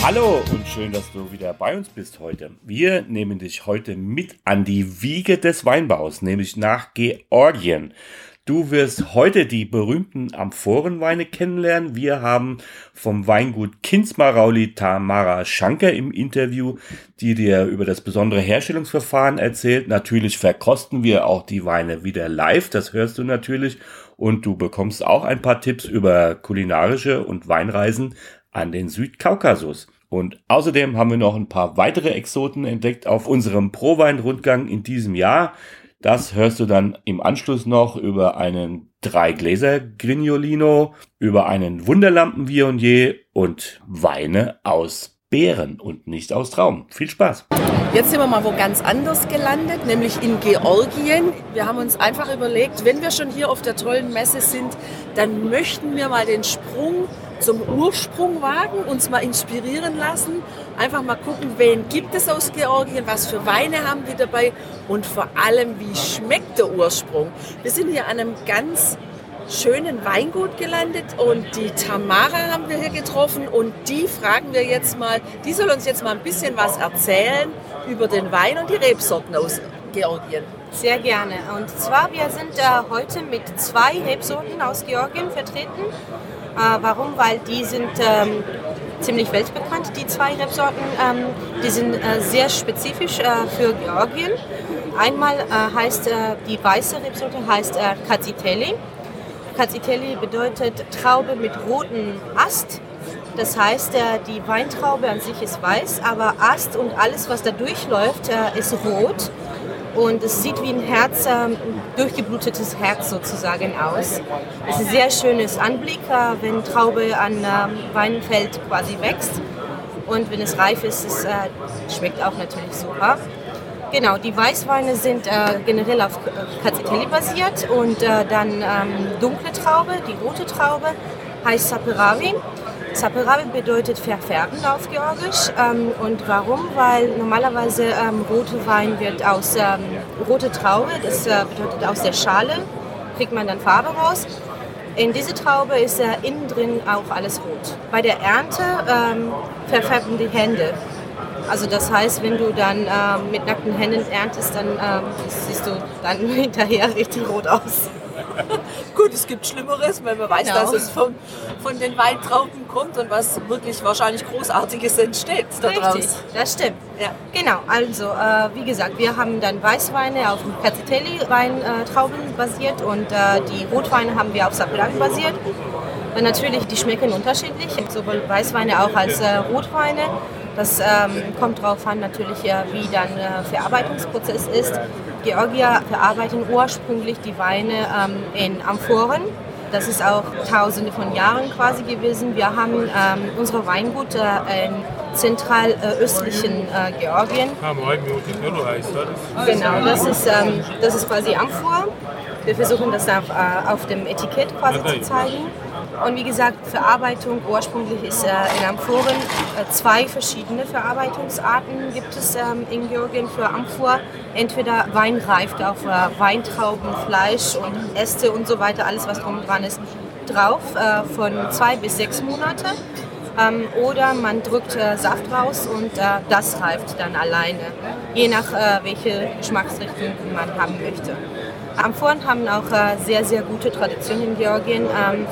Hallo und schön, dass du wieder bei uns bist heute. Wir nehmen dich heute mit an die Wiege des Weinbaus, nämlich nach Georgien. Du wirst heute die berühmten Amphorenweine kennenlernen. Wir haben vom Weingut Kinzmarauli Tamara Schanker im Interview, die dir über das besondere Herstellungsverfahren erzählt. Natürlich verkosten wir auch die Weine wieder live, das hörst du natürlich. Und du bekommst auch ein paar Tipps über kulinarische und Weinreisen an den Südkaukasus. Und außerdem haben wir noch ein paar weitere Exoten entdeckt auf unserem Prowein-Rundgang in diesem Jahr. Das hörst du dann im Anschluss noch über einen drei Gläser Grignolino, über einen Wunderlampen Viognier und Weine aus Beeren und nicht aus Traum. Viel Spaß! Jetzt sind wir mal wo ganz anders gelandet, nämlich in Georgien. Wir haben uns einfach überlegt, wenn wir schon hier auf der tollen Messe sind, dann möchten wir mal den Sprung zum Ursprung wagen, uns mal inspirieren lassen, einfach mal gucken, wen gibt es aus Georgien, was für Weine haben wir dabei und vor allem, wie schmeckt der Ursprung. Wir sind hier an einem ganz schönen Weingut gelandet und die Tamara haben wir hier getroffen und die fragen wir jetzt mal, die soll uns jetzt mal ein bisschen was erzählen über den Wein und die Rebsorten aus Georgien. Sehr gerne. Und zwar, wir sind äh, heute mit zwei Rebsorten aus Georgien vertreten. Äh, warum? Weil die sind ähm, ziemlich weltbekannt, die zwei Rebsorten. Ähm, die sind äh, sehr spezifisch äh, für Georgien. Einmal äh, heißt äh, die weiße Rebsorte heißt äh, Katsiteli. Katsiteli bedeutet Traube mit rotem Ast. Das heißt, äh, die Weintraube an sich ist weiß, aber Ast und alles, was da durchläuft, ist rot und es sieht wie ein Herz, ein ähm, durchgeblutetes Herz sozusagen aus. Es ist ein sehr schönes Anblick, äh, wenn Traube an ähm, Weinfeld quasi wächst und wenn es reif ist, es äh, schmeckt auch natürlich super. Genau, die Weißweine sind äh, generell auf Cazzelli basiert und äh, dann ähm, dunkle Traube, die rote Traube heißt Saperavi Saperavi bedeutet verfärben auf Georgisch. Ähm, und warum? Weil normalerweise ähm, rote Wein wird aus ähm, rote Traube, das äh, bedeutet aus der Schale, kriegt man dann Farbe raus. In diese Traube ist äh, innen drin auch alles rot. Bei der Ernte ähm, verfärben die Hände. Also das heißt, wenn du dann äh, mit nackten Händen erntest, dann ähm, siehst du dann hinterher richtig rot aus. Gut, es gibt Schlimmeres, wenn man weiß, genau. dass es von, von den Weintrauben kommt und was wirklich wahrscheinlich Großartiges entsteht daraus. Richtig, das stimmt. Ja. Genau, also äh, wie gesagt, wir haben dann Weißweine auf Cazzitelli-Weintrauben äh, basiert und äh, die Rotweine haben wir auf Saperavi basiert. Und natürlich, die schmecken unterschiedlich, sowohl Weißweine auch als äh, Rotweine. Das ähm, kommt darauf an, natürlich, äh, wie dann der Verarbeitungsprozess ist. Georgier verarbeiten ursprünglich die Weine ähm, in Amphoren. Das ist auch tausende von Jahren quasi gewesen. Wir haben ähm, unsere Weingut äh, in zentralöstlichen äh, Georgien. Genau, das ist, ähm, das ist quasi Amphor. Wir versuchen das auf, äh, auf dem Etikett quasi zu zeigen. Und wie gesagt, Verarbeitung ursprünglich ist äh, in Amphoren äh, zwei verschiedene Verarbeitungsarten gibt es ähm, in Georgien für Amphor. Entweder Wein reift auf äh, Weintrauben, Fleisch und Äste und so weiter, alles was drum dran ist, drauf äh, von zwei bis sechs Monate. Ähm, oder man drückt äh, Saft raus und äh, das reift dann alleine, je nach welche Geschmacksrichtung man haben möchte. Amphoren haben auch sehr, sehr gute Traditionen in Georgien. Ähm,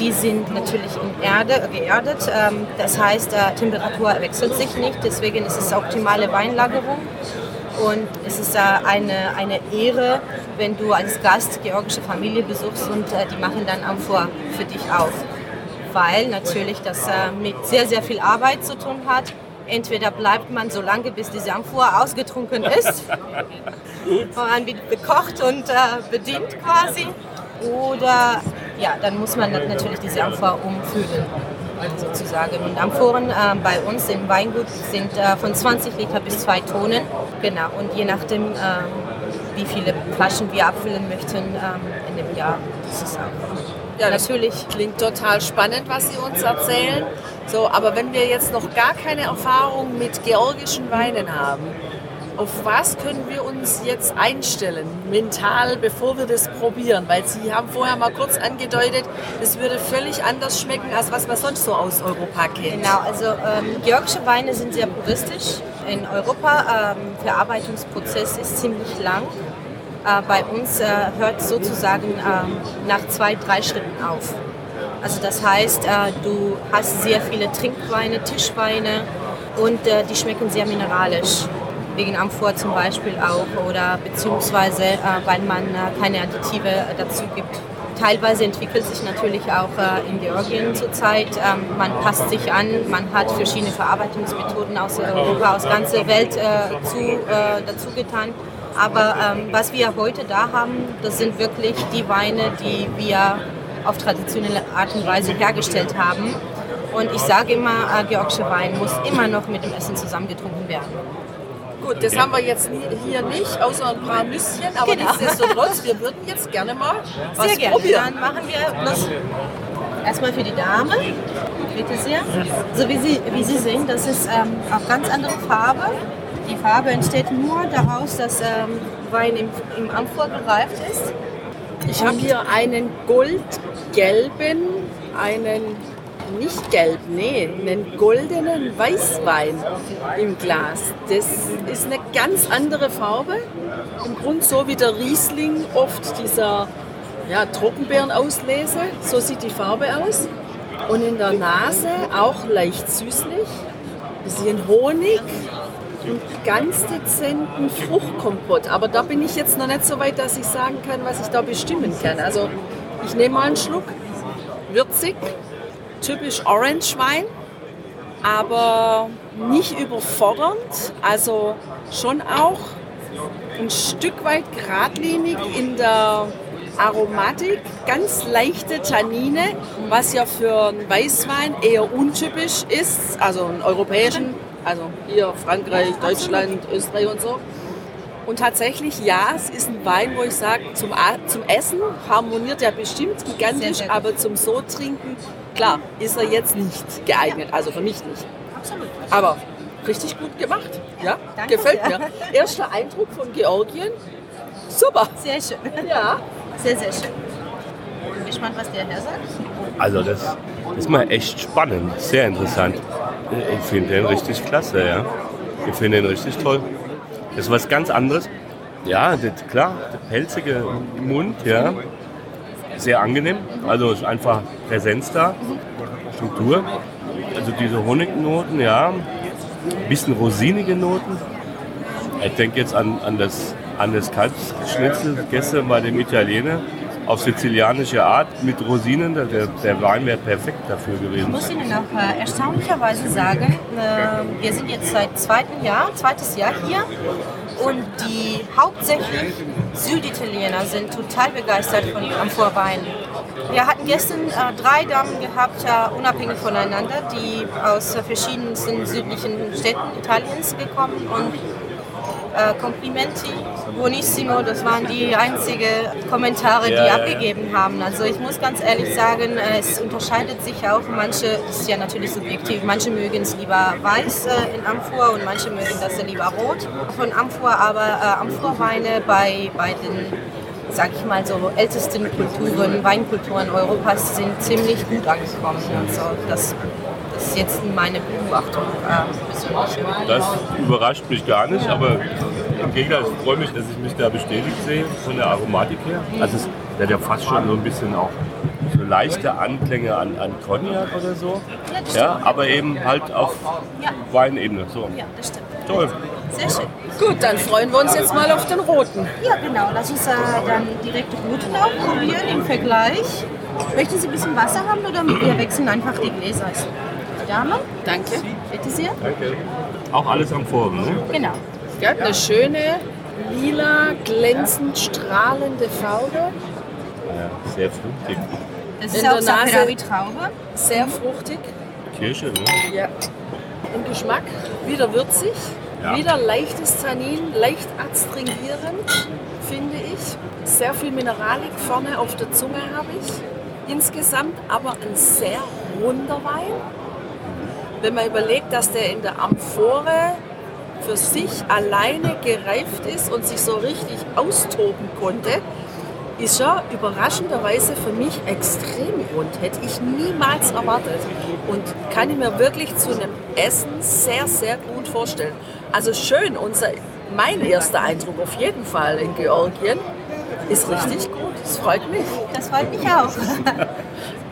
die sind natürlich in Erde, geerdet. Ähm, das heißt, äh, Temperatur wechselt sich nicht, deswegen ist es optimale Weinlagerung. Und es ist äh, eine, eine Ehre, wenn du als Gast georgische Familie besuchst und äh, die machen dann Amphor für dich auf. Weil natürlich das mit sehr, sehr viel Arbeit zu tun hat. Entweder bleibt man so lange, bis diese Amphor ausgetrunken ist, man wird bekocht und bedient quasi, oder ja, dann muss man natürlich diese Amphor umfüllen. sozusagen. Und Amphoren äh, bei uns im Weingut sind äh, von 20 Liter bis 2 Tonnen. Genau, und je nachdem, ähm, wie viele Flaschen wir abfüllen möchten ähm, in dem Jahr, auch Ja, natürlich. Klingt total spannend, was Sie uns erzählen. So, aber wenn wir jetzt noch gar keine Erfahrung mit georgischen Weinen haben, auf was können wir uns jetzt einstellen, mental, bevor wir das probieren? Weil Sie haben vorher mal kurz angedeutet, es würde völlig anders schmecken, als was man sonst so aus Europa kennt. Genau, also ähm, georgische Weine sind sehr puristisch. In Europa ähm, Verarbeitungsprozess ist ziemlich lang. Äh, bei uns äh, hört sozusagen ähm, nach zwei, drei Schritten auf. Also das heißt, äh, du hast sehr viele Trinkweine, Tischweine und äh, die schmecken sehr mineralisch wegen Amphor zum Beispiel auch oder beziehungsweise äh, weil man äh, keine Additive äh, dazu gibt. Teilweise entwickelt sich natürlich auch äh, in Georgien zurzeit. Ähm, man passt sich an, man hat verschiedene Verarbeitungsmethoden aus Europa, aus ganzer Welt äh, zu, äh, dazu getan. Aber ähm, was wir heute da haben, das sind wirklich die Weine, die wir auf traditionelle Art und Weise hergestellt haben. Und ich sage immer, äh, georgischer Wein muss immer noch mit dem Essen zusammengetrunken werden. Gut, das haben wir jetzt hier nicht, außer ein paar Nüsschen, aber Genau. nichtsdestotrotz, wir würden jetzt gerne mal was Sehr gerne. probieren. Dann machen wir das erstmal für die Dame. Bitte sehr. So wie Sie, wie Sie sehen, das ist ähm, auch ganz andere Farbe. Die Farbe entsteht nur daraus, dass ähm, Wein im, im Amphor gereift ist. Ich habe hier einen goldgelben, einen nicht gelb, nee, einen goldenen Weißwein im Glas. Das ist eine ganz andere Farbe. Im Grunde so wie der Riesling oft dieser ja, Trockenbeerenauslese. So sieht die Farbe aus. Und in der Nase auch leicht süßlich, bisschen Honig und ganz dezenten Fruchtkompott. Aber da bin ich jetzt noch nicht so weit, dass ich sagen kann, was ich da bestimmen kann. Also ich nehme mal einen Schluck. Würzig, typisch Orange Wein, aber nicht überfordernd. Also schon auch ein Stück weit geradlinig in der Aromatik, ganz leichte Tannine, was ja für einen Weißwein eher untypisch ist, also einen europäischen, also hier Frankreich, Deutschland, Österreich und so. Und tatsächlich, ja, es ist ein Wein, wo ich sage, zum, zum Essen harmoniert er bestimmt gigantisch, Sehr, sehr gut. aber zum so trinken, klar, ist er jetzt nicht geeignet, also für mich nicht. Absolut. Aber richtig gut gemacht, ja, Danke gefällt sehr. mir. Erster Eindruck von Georgien, super, Sehr schön. ja. Sehr, sehr schön. Bin gespannt, was der Herr sagt. Also das, das ist mal echt spannend, sehr interessant. Ich finde den richtig klasse, ja. Ich finde den richtig toll. Das ist was ganz anderes. Ja, das, klar, der pelzige Mund, ja. Sehr angenehm. Also ist einfach Präsenz da, Struktur. Also diese Honignoten, ja. Bisschen rosinige Noten. Ich denke jetzt an, an das, an das Kalbsschnitzel gestern bei dem Italiener auf sizilianische Art mit Rosinen. Der, der Wein wäre perfekt dafür Ich gewesen. muss Ihnen auch äh, erstaunlicherweise sagen, äh, wir sind jetzt seit zweitem Jahr, zweites Jahr hier und die hauptsächlich Süditaliener sind total begeistert von Amphorwein. Wir hatten gestern äh, drei Damen gehabt, äh, unabhängig voneinander, die aus äh, verschiedensten südlichen Städten Italiens gekommen und äh, Complimenti, buonissimo, das waren die einzigen Kommentare, die ja, abgegeben haben. Also ich muss ganz ehrlich sagen, es unterscheidet sich auch. Manche, das ist ja natürlich subjektiv, manche mögen es lieber weiß äh, in Amphor und manche mögen das lieber rot von Amphor, aber äh, Amphorweine bei, bei den, sag ich mal so, ältesten Kulturen, Weinkulturen Europas sind ziemlich gut angekommen. Also das, das ist jetzt meine Beobachtung äh. Das überrascht mich gar nicht, aber im Gegenteil, ich freue mich, dass ich mich da bestätigt sehe von der Aromatik her. Also es der hat ja fast schon so ein bisschen auch so leichte Anklänge an, an Cognac oder so. Ja, aber eben halt auf Ja. Weinebene. So. Ja, das stimmt. Toll. Sehr schön. Gut, dann freuen wir uns jetzt mal auf den roten. Ja, genau. Lass uns äh, dann direkt Roten auch probieren im Vergleich. Möchten Sie ein bisschen Wasser haben oder wir wechseln einfach die Gläser? Die Dame, Danke. bitte sehr. Danke. Auch alles am Vorgen, ne? Genau. Ja, eine schöne, lila, glänzend strahlende Farbe. Ja, sehr fruchtig. Das In ist auch der Nase- Safrawi Traube. Sehr fruchtig. Kirsche, ne? Ja. Im Geschmack wieder würzig, Ja. wieder leichtes Tannin, leicht adstringierend, finde ich. Sehr viel Mineralik vorne auf der Zunge habe ich. Insgesamt aber ein sehr runder Wein. Wenn man überlegt, dass der in der Amphore für sich alleine gereift ist und sich so richtig austoben konnte, ist er überraschenderweise für mich extrem rund. Hätte ich niemals erwartet. Und kann ich mir wirklich zu einem Essen sehr, sehr gut vorstellen. Also schön, unser, mein erster Eindruck auf jeden Fall in Georgien ist richtig gut. Das freut mich. Das freut mich auch.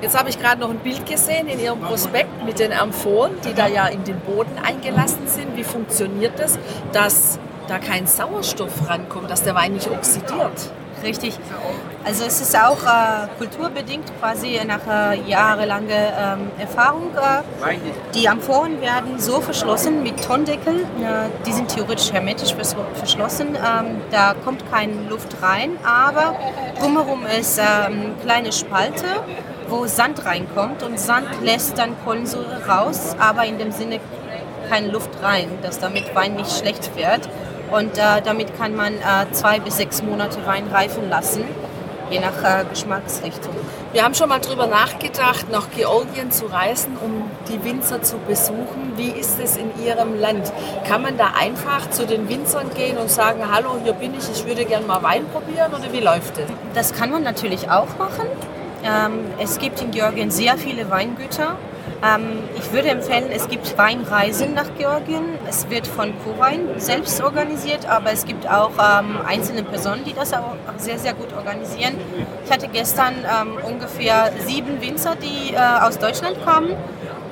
Jetzt habe ich gerade noch ein Bild gesehen in Ihrem Prospekt mit den Amphoren, die da ja in den Boden eingelassen sind. Wie funktioniert das, dass da kein Sauerstoff rankommt, dass der Wein nicht oxidiert? Richtig. Also es ist auch äh, kulturbedingt quasi nach äh, jahrelanger ähm, Erfahrung. Äh, die Amphoren werden so verschlossen mit Tondeckel. Äh, die sind theoretisch hermetisch vers verschlossen. Ähm, da kommt keine Luft rein, aber drumherum ist ähm, kleine Spalte, wo Sand reinkommt und Sand lässt dann Kohlensäure raus, aber in dem Sinne keine Luft rein, dass damit Wein nicht schlecht wird. Und äh, damit kann man äh, zwei bis sechs Monate Wein reifen lassen, je nach äh, Geschmacksrichtung. Wir haben schon mal drüber nachgedacht, nach Georgien zu reisen, um die Winzer zu besuchen. Wie ist es in Ihrem Land? Kann man da einfach zu den Winzern gehen und sagen, hallo, hier bin ich, ich würde gerne mal Wein probieren oder wie läuft das? Das kann man natürlich auch machen. Ähm, es gibt in Georgien sehr viele Weingüter. Ähm, ich würde empfehlen, es gibt Weinreisen nach Georgien. Es wird von Cowein selbst organisiert, aber es gibt auch ähm, einzelne Personen, die das auch sehr, sehr gut organisieren. Ich hatte gestern ungefähr sieben Winzer, die äh, aus Deutschland kamen.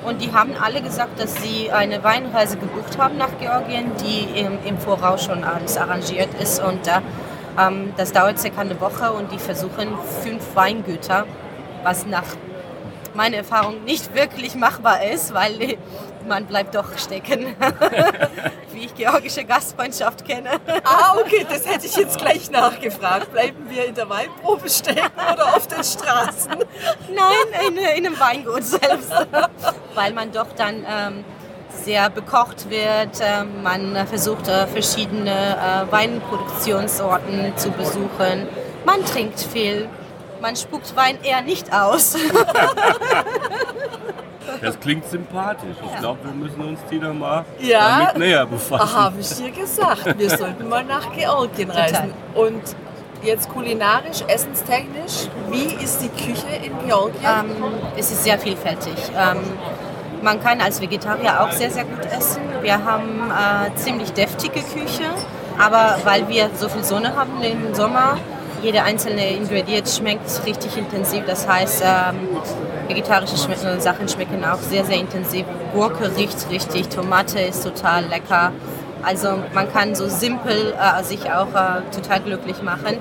Und die haben alle gesagt, dass sie eine Weinreise gebucht haben nach Georgien, die im, im Voraus schon alles arrangiert ist. Und äh, ähm, das dauert circa eine Woche und die versuchen fünf Weingüter, was nach meiner Erfahrung nicht wirklich machbar ist, weil man bleibt doch stecken, wie ich georgische Gastfreundschaft kenne. Ah, okay, das hätte ich jetzt gleich nachgefragt. Bleiben wir in der Weinprobe stecken oder auf den Straßen? Nein, in, in einem Weingut selbst, weil man doch dann ähm, sehr bekocht wird. Ähm, man versucht äh, verschiedene äh, Weinproduktionsorten zu besuchen. Man trinkt viel. Man spuckt Wein eher nicht aus. Das klingt sympathisch. Ich glaube, wir müssen uns die da mal Ja. damit näher befassen. Habe ich dir gesagt. Wir sollten mal nach Georgien reisen. Und jetzt kulinarisch, essenstechnisch, wie ist die Küche in Georgien? Ähm, es ist sehr vielfältig. Ähm, man kann als Vegetarier auch sehr, sehr gut essen. Wir haben äh, ziemlich deftige Küche, aber weil wir so viel Sonne haben im Sommer, jede einzelne Ingredient schmeckt richtig intensiv. Das heißt, ähm, vegetarische Schme Sachen schmecken auch sehr, sehr intensiv. Gurke riecht richtig, Tomate ist total lecker. Also man kann so simpel äh, sich auch äh, total glücklich machen.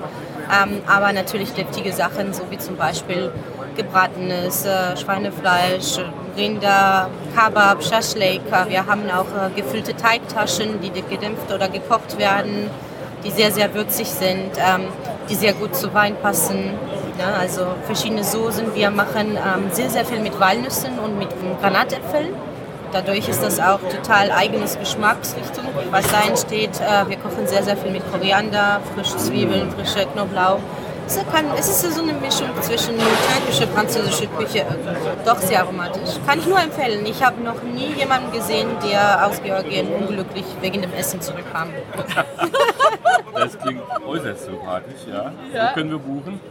Ähm, aber natürlich deftige Sachen, so wie zum Beispiel gebratenes äh, Schweinefleisch, Rinder, Kebab, Schaschlik. Wir haben auch äh, gefüllte Teigtaschen, die gedämpft oder gekocht werden, die sehr, sehr würzig sind, ähm, die sehr gut zu Wein passen. Ja, also verschiedene Soßen. Wir machen ähm, sehr, sehr viel mit Walnüssen und mit Granatäpfeln. Dadurch ist das auch total eigenes Geschmacksrichtung, was da entsteht. Äh, Wir kochen sehr, sehr viel mit Koriander, frische Zwiebeln, frische Knoblauch. Es, ist so eine Mischung zwischen türkischer, französischer Küche. Doch sehr aromatisch. Kann ich nur empfehlen. Ich habe noch nie jemanden gesehen, der aus Georgien unglücklich wegen dem Essen zurückkam. Das klingt äußerst sympathisch, ja. Ja. Wo können wir buchen?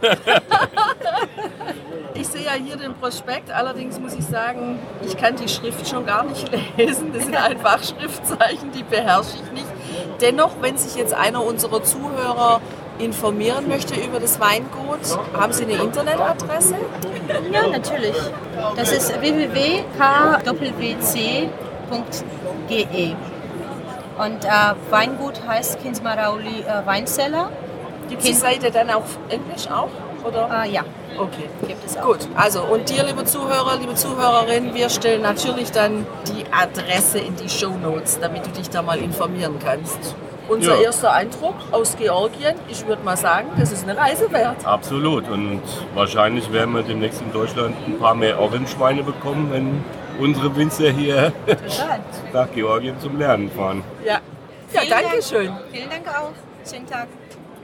Ich sehe ja hier den Prospekt, allerdings muss ich sagen, ich kann die Schrift schon gar nicht lesen. Das sind einfach Schriftzeichen, die beherrsche ich nicht. Dennoch, wenn sich jetzt einer unserer Zuhörer informieren möchte über das Weingut, haben Sie eine Internetadresse? Ja, natürlich. Das ist www.kwc.de. Und äh, Weingut heißt Kinsmarauli äh, Weinzeller. Gibt es die Seite dann auf Englisch auch? Oder? Äh, ja, Okay. gibt es auch. Gut, also und dir, liebe Zuhörer, liebe Zuhörerin, wir stellen natürlich dann die Adresse in die Show Notes, damit du dich da mal informieren kannst. Unser Ja. erster Eindruck aus Georgien, ich würde mal sagen, das ist eine Reise wert. Absolut. Und wahrscheinlich werden wir demnächst in Deutschland ein paar mehr Orange-Weine bekommen, wenn unsere Winzer hier nach Georgien zum Lernen fahren. Ja, ja danke Dank. schön. Vielen Dank auch. Schönen Tag.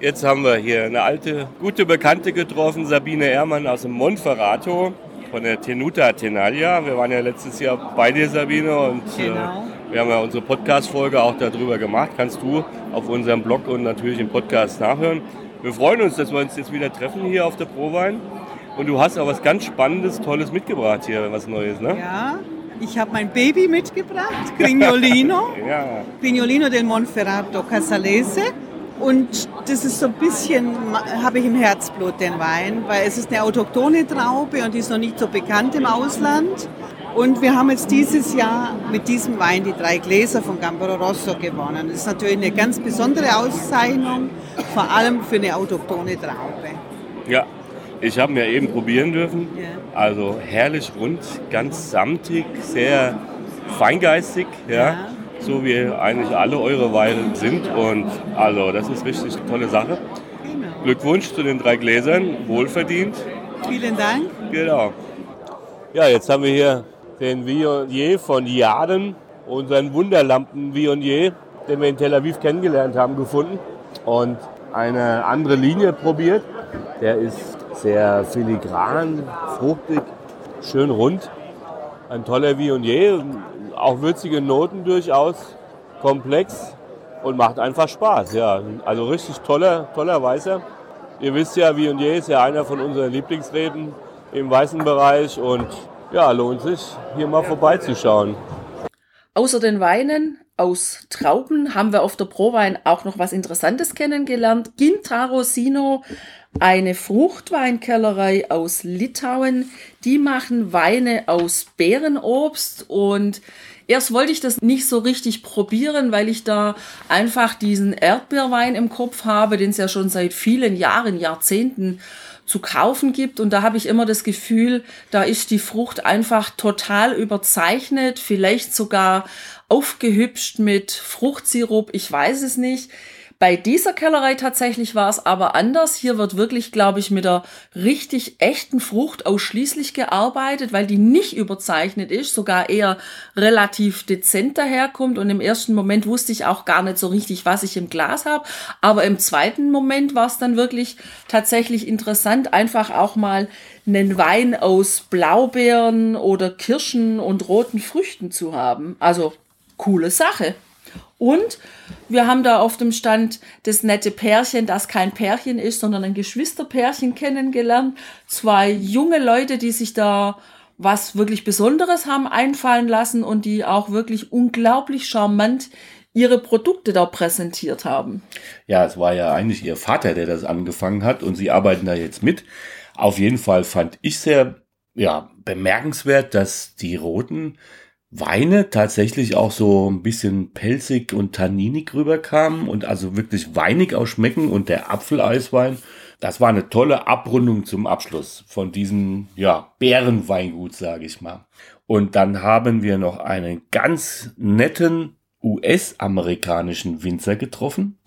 Jetzt haben wir hier eine alte, gute Bekannte getroffen, Sabine Ehrmann aus dem Monferrato von der Tenuta Tenalia. Wir waren ja letztes Jahr bei dir, Sabine, und Genau. äh, wir haben ja unsere Podcast-Folge auch darüber gemacht. Kannst du auf unserem Blog und natürlich im Podcast nachhören. Wir freuen uns, dass wir uns jetzt wieder treffen hier auf der Prowein. Und du hast auch was ganz Spannendes, Tolles mitgebracht hier, was Neues, ne? Ja, ich habe mein Baby mitgebracht, Grignolino. Ja. Grignolino del Monferrato Casalese. Und das ist so ein bisschen, habe ich im Herzblut den Wein, weil es ist eine autochthone Traube und die ist noch nicht so bekannt im Ausland. Und wir haben jetzt dieses Jahr mit diesem Wein die drei Gläser von Gambaro Rosso gewonnen. Das ist natürlich eine ganz besondere Auszeichnung, vor allem für eine autochthone Traube. Ja, ich habe ja eben probieren dürfen. Also herrlich rund, ganz samtig, sehr feingeistig, ja. So wie eigentlich alle eure Weine sind. Und also, das ist richtig eine tolle Sache. Genau. Glückwunsch zu den drei Gläsern, wohlverdient. Vielen Dank. Genau. Ja, jetzt haben wir hier den Viognier von Jaden, unseren Wunderlampen Viognier, den wir in Tel Aviv kennengelernt haben, gefunden und eine andere Linie probiert. Der ist sehr filigran, fruchtig, schön rund. Ein toller Viognier, auch würzige Noten durchaus, komplex und macht einfach Spaß. Ja, also richtig toller, toller Weißer. Ihr wisst ja, Viognier ist ja einer von unseren Lieblingsreben im weißen Bereich und ja, lohnt sich hier mal vorbeizuschauen. Außer den Weinen aus Trauben haben wir auf der Prowein auch noch was Interessantes kennengelernt. Gintaro Sino, eine Fruchtweinkellerei aus Litauen. Die machen Weine aus Beerenobst und erst wollte ich das nicht so richtig probieren, weil ich da einfach diesen Erdbeerwein im Kopf habe, den es ja schon seit vielen Jahren, Jahrzehnten zu kaufen gibt. Und da habe ich immer das Gefühl, da ist die Frucht einfach total überzeichnet, vielleicht sogar aufgehübscht mit Fruchtsirup, ich weiß es nicht. Bei dieser Kellerei tatsächlich war es aber anders. Hier wird wirklich, glaube ich, mit der richtig echten Frucht ausschließlich gearbeitet, weil die nicht überzeichnet ist, sogar eher relativ dezent daherkommt. Und im ersten Moment wusste ich auch gar nicht so richtig, was ich im Glas habe. Aber im zweiten Moment war es dann wirklich tatsächlich interessant, einfach auch mal einen Wein aus Blaubeeren oder Kirschen und roten Früchten zu haben. Also coole Sache. Und wir haben da auf dem Stand das nette Pärchen, das kein Pärchen ist, sondern ein Geschwisterpärchen kennengelernt. Zwei junge Leute, die sich da was wirklich Besonderes haben einfallen lassen und die auch wirklich unglaublich charmant ihre Produkte da präsentiert haben. Ja, es war ja eigentlich ihr Vater, der das angefangen hat und sie arbeiten da jetzt mit. Auf jeden Fall fand ich sehr ja, bemerkenswert, dass die roten Weine tatsächlich auch so ein bisschen pelzig und tanninig rüberkamen und also wirklich weinig ausschmecken und der Apfeleiswein, das war eine tolle Abrundung zum Abschluss von diesem, ja, Bärenweingut, sage ich mal. Und dann haben wir noch einen ganz netten US-amerikanischen Winzer getroffen.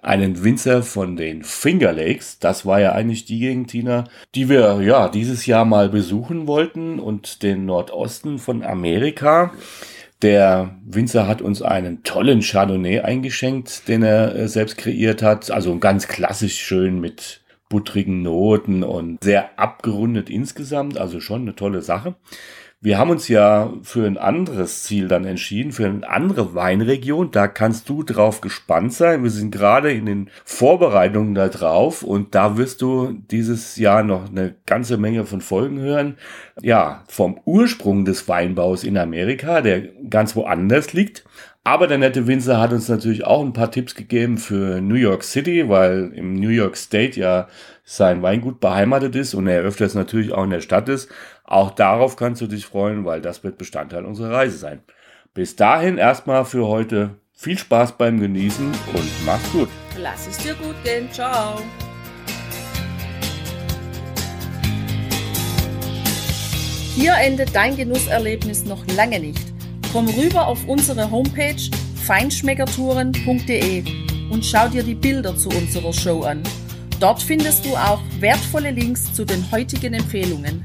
Einen Winzer von den Finger Lakes. Das war ja eigentlich die Gegend, Tina, die wir ja dieses Jahr mal besuchen wollten und den Nordosten von Amerika. Der Winzer hat uns einen tollen Chardonnay eingeschenkt, den er äh, selbst kreiert hat. Also ganz klassisch schön mit buttrigen Noten und sehr abgerundet insgesamt. Also schon eine tolle Sache. Wir haben uns ja für ein anderes Ziel dann entschieden, für eine andere Weinregion. Da kannst du drauf gespannt sein. Wir sind gerade in den Vorbereitungen da drauf und da wirst du dieses Jahr noch eine ganze Menge von Folgen hören. Ja, vom Ursprung des Weinbaus in Amerika, der ganz woanders liegt. Aber der nette Winzer hat uns natürlich auch ein paar Tipps gegeben für New York City, weil im New York State ja sein Weingut beheimatet ist und er öfters natürlich auch in der Stadt ist. Auch darauf kannst du dich freuen, weil das wird Bestandteil unserer Reise sein. Bis dahin erstmal für heute viel Spaß beim Genießen und mach's gut. Lass es dir gut gehen. Ciao. Hier endet dein Genusserlebnis noch lange nicht. Komm rüber auf unsere Homepage feinschmeckertouren.de und schau dir die Bilder zu unserer Show an. Dort findest du auch wertvolle Links zu den heutigen Empfehlungen.